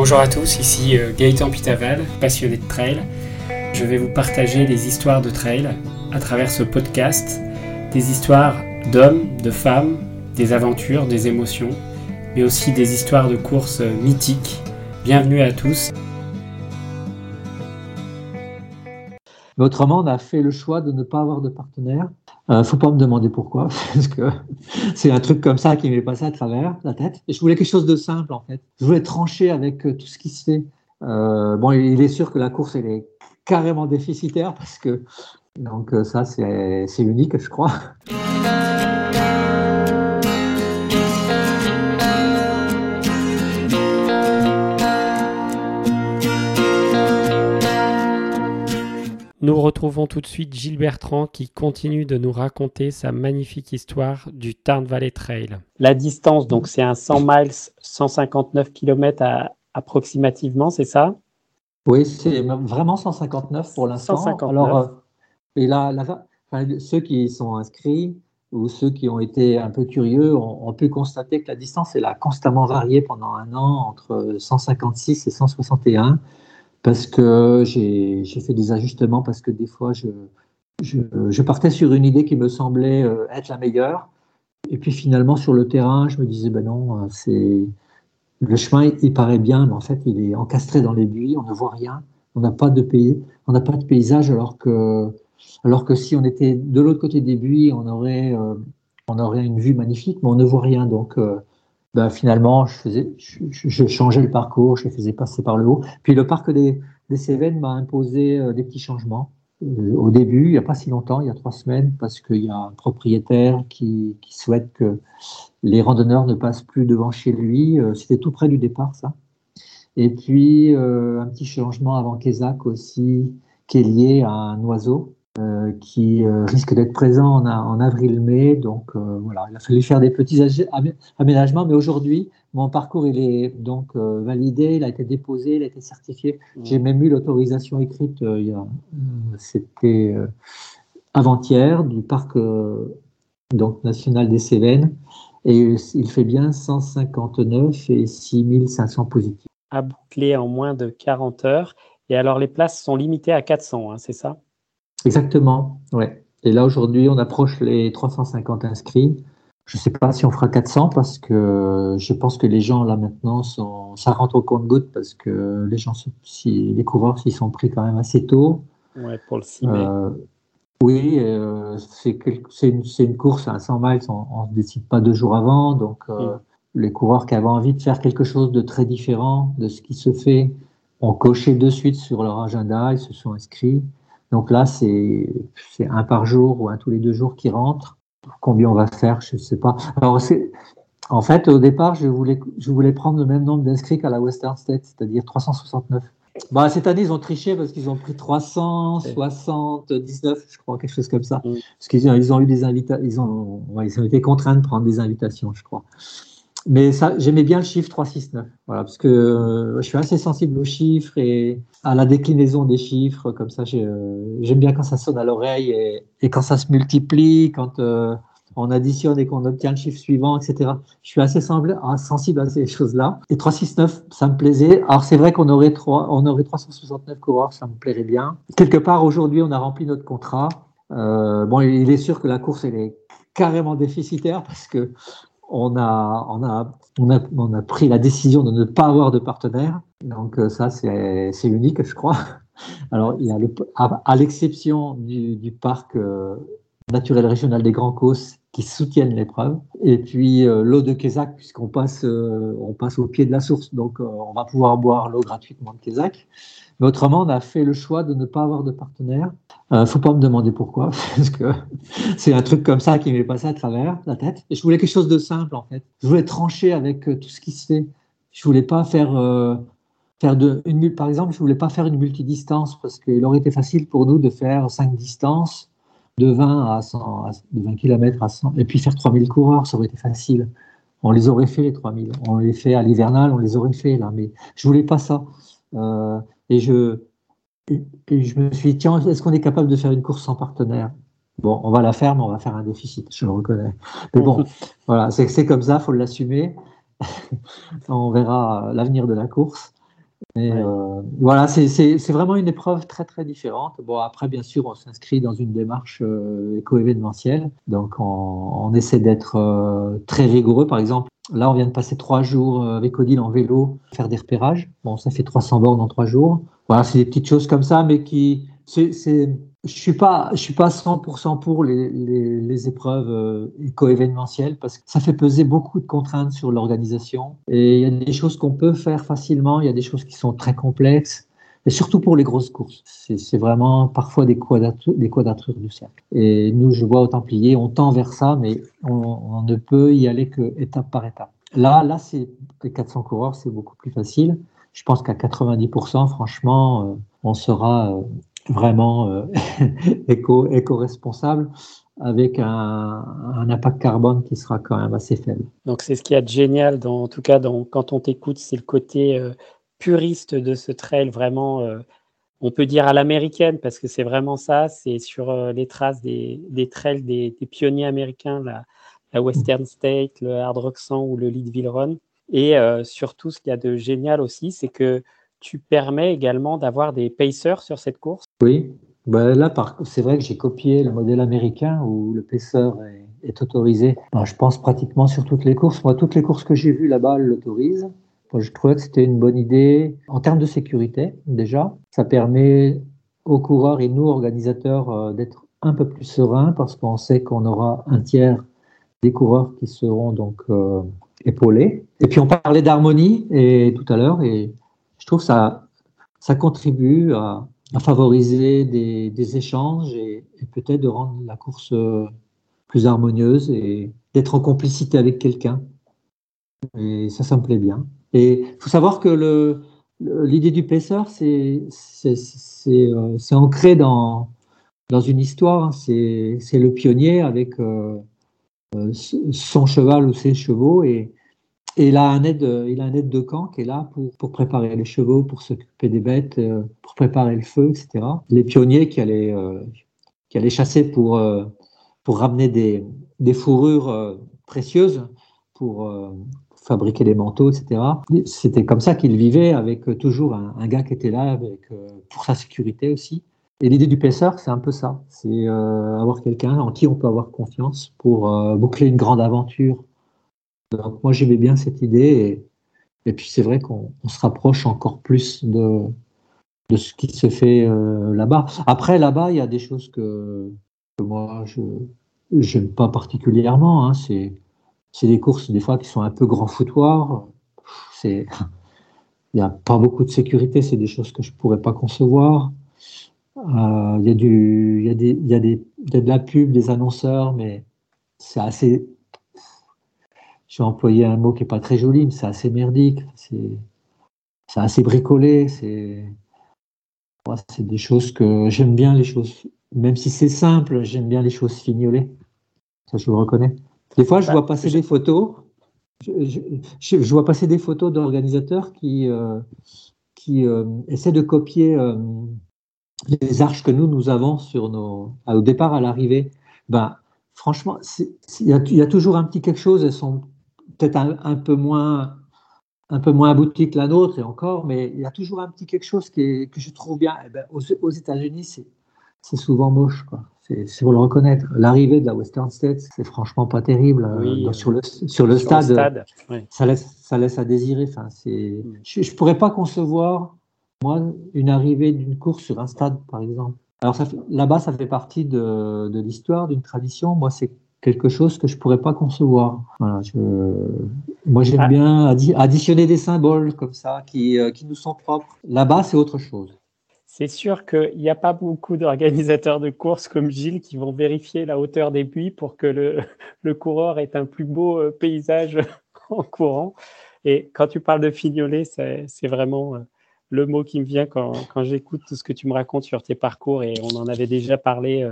Bonjour à tous, ici euh, Gaëtan Pitaval, passionné de trail. Je vais vous partager les histoires de trail à travers ce podcast, des histoires d'hommes, de femmes, des aventures, des émotions, mais aussi des histoires de courses mythiques. Bienvenue à tous. Autrement, on a fait le choix de ne pas avoir de partenaire. Euh, faut pas me demander pourquoi, parce que c'est un truc comme ça qui m'est passé à travers la tête. Et je voulais quelque chose de simple, en fait. Je voulais trancher avec euh, tout ce qui se fait. Euh, bon, il est sûr que la course, elle est carrément déficitaire, parce que donc euh, ça, c'est unique, je crois. Nous retrouvons tout de suite Gilles Bertrand qui continue de nous raconter sa magnifique histoire du Tarn Valley Trail. La distance, donc c'est un 100 miles, 159 km approximativement, c'est ça? Oui, c'est vraiment 159 pour l'instant. 159. Alors, euh, et là, là enfin, ceux qui sont inscrits ou ceux qui ont été un peu curieux ont, ont, pu constater que la distance elle a constamment varié pendant un an entre 156 et 161 parce que j'ai fait des ajustements parce que des fois je, partais sur une idée qui me semblait euh, être la meilleure. Et puis finalement sur le terrain je me disais ben non euh, c'est le chemin il paraît bien mais en fait il est encastré dans les buis on ne voit rien on n'a pas de pays pas de paysage alors que alors que si on était de l'autre côté des buis on aurait euh, on aurait une vue magnifique mais on ne voit rien. Donc ben, finalement, je, faisais, je, changeais le parcours, je les faisais passer par le haut. Puis le parc des, Cévennes m'a imposé euh, des petits changements. Euh, au début, il n'y a pas si longtemps, il y a trois semaines, parce qu'il y a un propriétaire qui, souhaite que les randonneurs ne passent plus devant chez lui. Euh, C'était tout près du départ, ça. Et puis, un petit changement avant Kézac aussi, qui est lié à un oiseau qui euh, risque d'être présent en, en avril-mai. Donc euh, voilà, il a fallu faire des petits aménagements, mais aujourd'hui, mon parcours il est donc euh, validé, il a été déposé, il a été certifié. Mmh. J'ai même eu l'autorisation écrite, euh, c'était avant-hier, du parc donc, national des Cévennes, et il fait bien 159 et 6500 positifs. À boucler en moins de 40 heures. Et alors, les places sont limitées à 400, hein, c'est ça? Exactement, ouais. Et là, aujourd'hui, on approche les 350 inscrits. Je ne sais pas si on fera 400 parce que je pense que les gens, là, maintenant, sont, ça rentre au compte-goutte parce que les gens, si, les coureurs s'y sont pris quand même assez tôt. Ouais, pour le 6 mai. Euh, oui, euh, c'est une, une, course à 100 miles, on ne se décide pas deux jours avant. Donc, euh, mm. les coureurs qui avaient envie de faire quelque chose de très différent de ce qui se fait ont coché de suite sur leur agenda, ils se sont inscrits. Donc là, c'est un par jour ou un tous les deux jours qui rentre. Combien on va faire, je ne sais pas. Alors, en fait, au départ, je voulais, je voulais prendre le même nombre d'inscrits qu'à la Western State, c'est-à-dire 369. Bon, cette année, ils ont triché parce qu'ils ont pris 379, je crois, quelque chose comme ça. Mm. Parce qu'ils ont, ils ont eu des invitations, ils ont, ils ont été contraints de prendre des invitations, je crois mais ça, j'aimais bien le chiffre 369, voilà, parce que euh, je suis assez sensible aux chiffres et à la déclinaison des chiffres, comme ça, euh, j'aime bien quand ça sonne à l'oreille et, quand ça se multiplie, quand euh, on additionne et qu'on obtient le chiffre suivant, etc. Je suis assez ah, sensible à ces choses-là. Et 369, ça me plaisait. Alors c'est vrai qu'on aurait, 3, on aurait 369 coureurs, ça me plairait bien. Quelque part, aujourd'hui, on a rempli notre contrat. Bon, il est sûr que la course, elle est carrément déficitaire parce que on a, on, a, on, a, on a pris la décision de ne pas avoir de partenaire. Donc euh, ça, c'est unique, je crois. Alors, il y a à, l'exception du, parc euh, naturel régional des Grands Causses qui soutiennent l'épreuve, et puis euh, l'eau de Kézac, puisqu'on passe, passe au pied de la source, donc on va pouvoir boire l'eau gratuitement de Kézac. Mais autrement, on a fait le choix de ne pas avoir de partenaire. Euh, faut pas me demander pourquoi, parce que c'est un truc comme ça qui m'est passé à travers la tête. Je voulais quelque chose de simple, en fait. Je voulais trancher avec euh, tout ce qui se fait. Je voulais pas faire, euh, faire de, par exemple, je voulais pas faire une multidistance, parce qu'il aurait été facile pour nous de faire cinq distances, de 20 à 100, à, de 20 km à 100, et puis faire 3000 coureurs, ça aurait été facile. On les aurait fait, les 3000. On les fait à l'hivernal, on les aurait fait, là, mais je voulais pas ça. Euh, et je, je me suis dit, tiens, est-ce qu'on est capable de faire une course sans partenaire? Bon, on va la faire, mais on va faire un déficit, je le reconnais. Mais bon, voilà, c'est comme ça, faut l'assumer. on verra l'avenir de la course. Euh, voilà, c'est vraiment une épreuve très très différente. Bon, après, bien sûr, on s'inscrit dans une démarche euh, éco-événementielle. Donc, on, on essaie d'être euh, très rigoureux. Par exemple, là, on vient de passer trois jours avec Odile en vélo, faire des repérages. Bon, ça fait 300 bornes en trois jours. Voilà, c'est des petites choses comme ça, mais qui, c'est je suis pas, je suis pas 100% pour les, les, épreuves euh, éco-événementielles parce que ça fait peser beaucoup de contraintes sur l'organisation. Et il y a des choses qu'on peut faire facilement, il y a des choses qui sont très complexes. Et surtout pour les grosses courses. C'est vraiment parfois des quadratures, des quadratures du cercle. Et nous, je vois au Templier, on tend vers ça, mais on, on ne peut y aller que étape par étape. Là, là, c'est les 400 coureurs, c'est beaucoup plus facile. Je pense qu'à 90%, franchement, euh, on sera euh, vraiment euh, éco, éco-responsable avec un, impact carbone qui sera quand même assez faible. Donc c'est ce qui est génial, dans, en tout cas quand on t'écoute, c'est le côté euh, puriste de ce trail, vraiment, euh, on peut dire à l'américaine, parce que c'est vraiment ça, c'est sur les traces des, des trails des, des, pionniers américains, la, la, Western State, le Hard Rock 100 ou le Leadville Run. Et surtout, ce qu'il y a de génial aussi, c'est que tu permets également d'avoir des pacers sur cette course Oui, ben là, c'est vrai que j'ai copié le modèle américain où le pacer est, autorisé. Ben, je pense pratiquement sur toutes les courses. Moi, toutes les courses que j'ai vues là-bas l'autorisent. je trouvais que c'était une bonne idée en termes de sécurité, déjà. Ça permet aux coureurs et nous, organisateurs, euh, d'être un peu plus sereins parce qu'on sait qu'on aura un tiers des coureurs qui seront donc euh, épaulés. Et puis, on parlait d'harmonie et tout à l'heure et je trouve que ça, ça contribue à, favoriser des, échanges et, peut-être de rendre la course euh, plus harmonieuse et d'être en complicité avec quelqu'un. Et ça, ça me plaît bien. Et il faut savoir que l'idée du pacer, c'est, c'est, euh, ancré dans, dans une histoire. Hein. C'est, le pionnier avec euh, son cheval ou ses chevaux. Et, et il a un aide, il a un aide de camp qui est là pour, préparer les chevaux, pour s'occuper des bêtes, euh, pour préparer le feu, etc. Les pionniers qui allaient, euh, qui allaient chasser pour, euh, pour ramener des, des fourrures précieuses pour fabriquer des manteaux, etc. C'était comme ça qu'il vivait avec toujours un, gars qui était là pour sa sécurité aussi. Et l'idée du paisseur, c'est un peu ça. C'est avoir quelqu'un en qui on peut avoir confiance pour boucler une grande aventure moi j'aimais bien cette idée et, puis c'est vrai qu'on se rapproche encore plus de, ce qui se fait euh, là-bas. Après là-bas il y a des choses que, moi je n'aime pas particulièrement. Hein. C'est des courses des fois qui sont un peu grand foutoir. Il n'y a pas beaucoup de sécurité, c'est des choses que je ne pourrais pas concevoir. Il y a de la pub, des annonceurs, mais c'est assez j'ai employé un mot qui n'est pas très joli, mais c'est assez merdique, c'est assez bricolé, c'est des choses que j'aime bien, les choses, même si c'est simple, j'aime bien les choses fignolées. Ça, je le reconnais. Des fois, je bah, vois passer des photos, je, vois passer des photos d'organisateurs qui, euh, qui euh, essaient de copier euh, les arches que nous, nous avons sur nos, au départ, à l'arrivée. Ben, franchement, il y, y, a toujours un petit quelque chose, elles sont peut-être un, peu moins un peu moins abouti que la nôtre et encore, mais il y a toujours un petit quelque chose qui est, que je trouve bien. Eh ben, aux, États-Unis, c'est souvent moche, quoi. C'est faut le reconnaître. L'arrivée de la Western States, c'est franchement pas terrible. Euh, sur le sur le stade, ça laisse ça laisse à désirer. Enfin, c'est mm. je, je pourrais pas concevoir moi une arrivée d'une course sur un stade, par exemple. Alors là-bas, ça fait partie de, de l'histoire, d'une tradition. Moi, c'est quelque chose que je pourrais pas concevoir. Voilà, je... Moi, j'aime ah. bien additionner des symboles comme ça qui, euh, qui nous sont propres. Là-bas, c'est autre chose. C'est sûr qu'il n'y a pas beaucoup d'organisateurs de courses comme Gilles qui vont vérifier la hauteur des puits pour que le, le coureur ait un plus beau euh, paysage en courant. Et quand tu parles de fignoler, c'est vraiment euh, le mot qui me vient quand, quand j'écoute tout ce que tu me racontes sur tes parcours. Et on en avait déjà parlé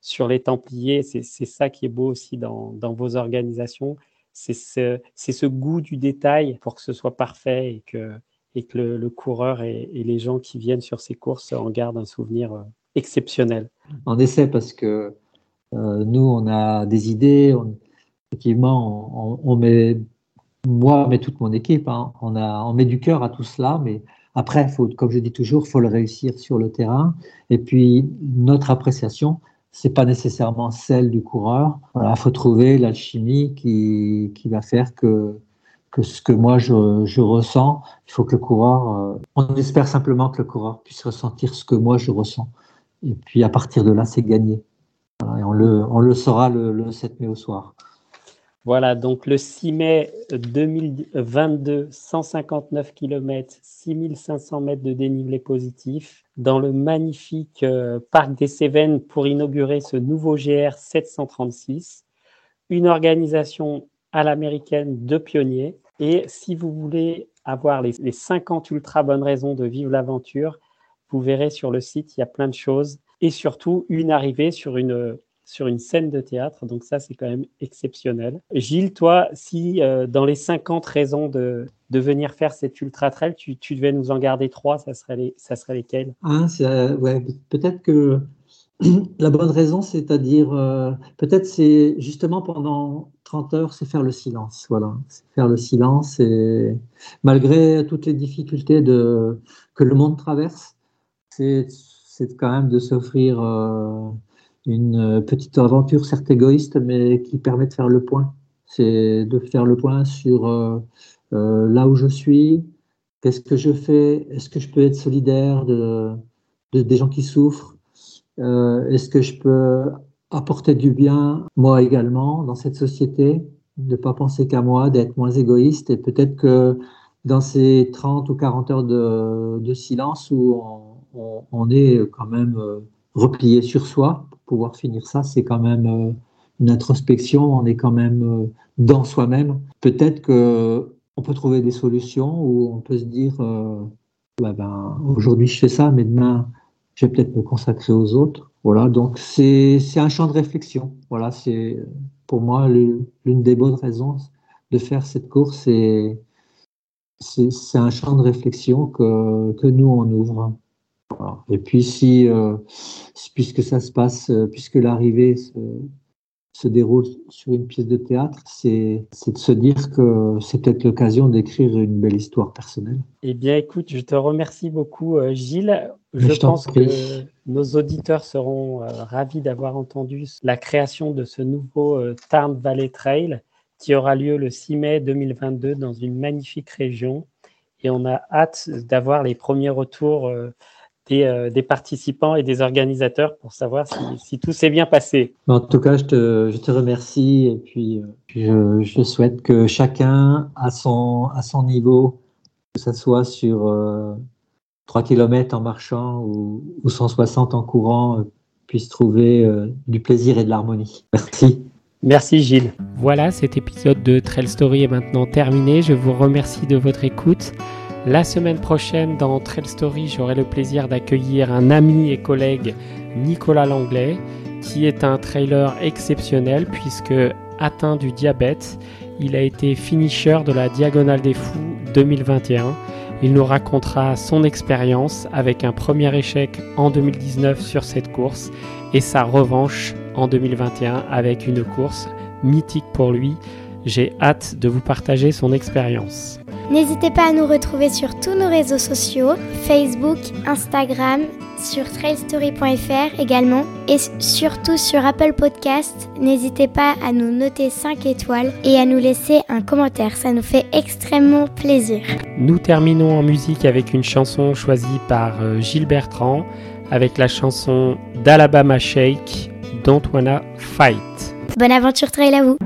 sur les Templiers. C'est ça qui est beau aussi dans, vos organisations. C'est ce, goût du détail pour que ce soit parfait et que, et que le, coureur et, les gens qui viennent sur ces courses en gardent un souvenir euh, exceptionnel. En effet, parce que euh, nous, on a des idées. effectivement, on, met, moi, mais toute mon équipe, hein, on, a, on met du cœur à tout cela, mais Après, faut, comme je dis toujours, il faut le réussir sur le terrain. Et puis, notre appréciation, c'est pas nécessairement celle du coureur. Il faut trouver l'alchimie qui, qui va faire que, que ce que moi je, je ressens, il faut que le coureur, euh, on espère simplement que le coureur puisse ressentir ce que moi je ressens. Et puis à partir de là, c'est gagné. et on le, on le saura le, le 7 mai au soir. Voilà, donc le 6 mai 2022, 159 km, 6500 mètres de dénivelé positif dans le magnifique euh, parc des Cévennes pour inaugurer ce nouveau GR 736. Une organisation à l'américaine de pionniers. Et si vous voulez avoir les, les 50 ultra bonnes raisons de vivre l'aventure, vous verrez sur le site, il y a plein de choses. Et surtout, une arrivée sur une sur une scène de théâtre. Donc ça, c'est quand même exceptionnel. Gilles, toi, si euh, dans les 50 raisons de, de venir faire cette ultra trail, tu, tu, devais nous en garder trois, ça serait, les, ça serait lesquelles? Ah, ouais, Peut-être que la bonne raison, c'est-à-dire, euh, peut-être c'est justement pendant 30 heures, c'est faire le silence. Voilà, faire le silence et malgré toutes les difficultés que le monde traverse, c'est quand même de s'offrir une euh, petite aventure certes égoïste, mais qui permet de faire le point. C'est de faire le point sur euh, euh, là où je suis, qu'est-ce que je fais, est-ce que je peux être solidaire de, de des gens qui souffrent, est-ce que je peux apporter du bien moi également dans cette société, de ne pas penser qu'à moi, d'être moins égoïste. Et peut-être que dans ces 30 ou 40 heures de, silence où on, est quand même replié sur soi, pouvoir finir ça, c'est quand même euh, une introspection, on est quand même euh, dans soi-même. Peut-être que on peut trouver des solutions où on peut se dire euh, bah ben, aujourd'hui je fais ça, mais demain je vais peut-être me consacrer aux autres. Voilà, donc c'est un champ de réflexion. Voilà, c'est pour moi l'une des bonnes raisons de faire cette course. C'est un champ de réflexion que, que nous on ouvre. Et puis si, euh, puisque ça se passe, euh, puisque l'arrivée se, déroule sur une pièce de théâtre, c'est de se dire que c'est peut-être l'occasion d'écrire une belle histoire personnelle. Eh bien, écoute, je te remercie beaucoup, euh, Gilles. Je, pense que nos auditeurs seront ravis d'avoir entendu la création de ce nouveau Tarn Valley Trail qui aura lieu le 6 mai 2022 dans une magnifique région. Et on a hâte d'avoir les premiers retours euh, des, participants et des organisateurs pour savoir si, tout s'est bien passé. En tout cas, je te, je te remercie et puis euh, je, je, souhaite que chacun à son, à son niveau, que ce soit sur 3 euh, km en marchant ou, ou 160 en courant, puisse trouver du plaisir et de l'harmonie. Merci. Merci Gilles. Voilà, cet épisode de Trail Story est maintenant terminé. Je vous remercie de votre écoute. La semaine prochaine, dans Trail Story, j'aurai le plaisir d'accueillir un ami et collègue, Nicolas Langlais, qui est un trailer exceptionnel puisque atteint du diabète, il a été finisher de la Diagonale des Fous 2021. Il nous racontera son expérience avec un premier échec en 2019 sur cette course et sa revanche en 2021 avec une course mythique pour lui. J'ai hâte de vous partager son expérience. N'hésitez pas à nous retrouver sur tous nos réseaux sociaux, Facebook, Instagram, sur trailstory.fr également et surtout sur Apple Podcast. N'hésitez pas à nous noter 5 étoiles et à nous laisser un commentaire, ça nous fait extrêmement plaisir. Nous terminons en musique avec une chanson choisie par euh, Gilles Bertrand avec la chanson d'Alabama Shake, Don't Wanna Fight. Bonne aventure trail à vous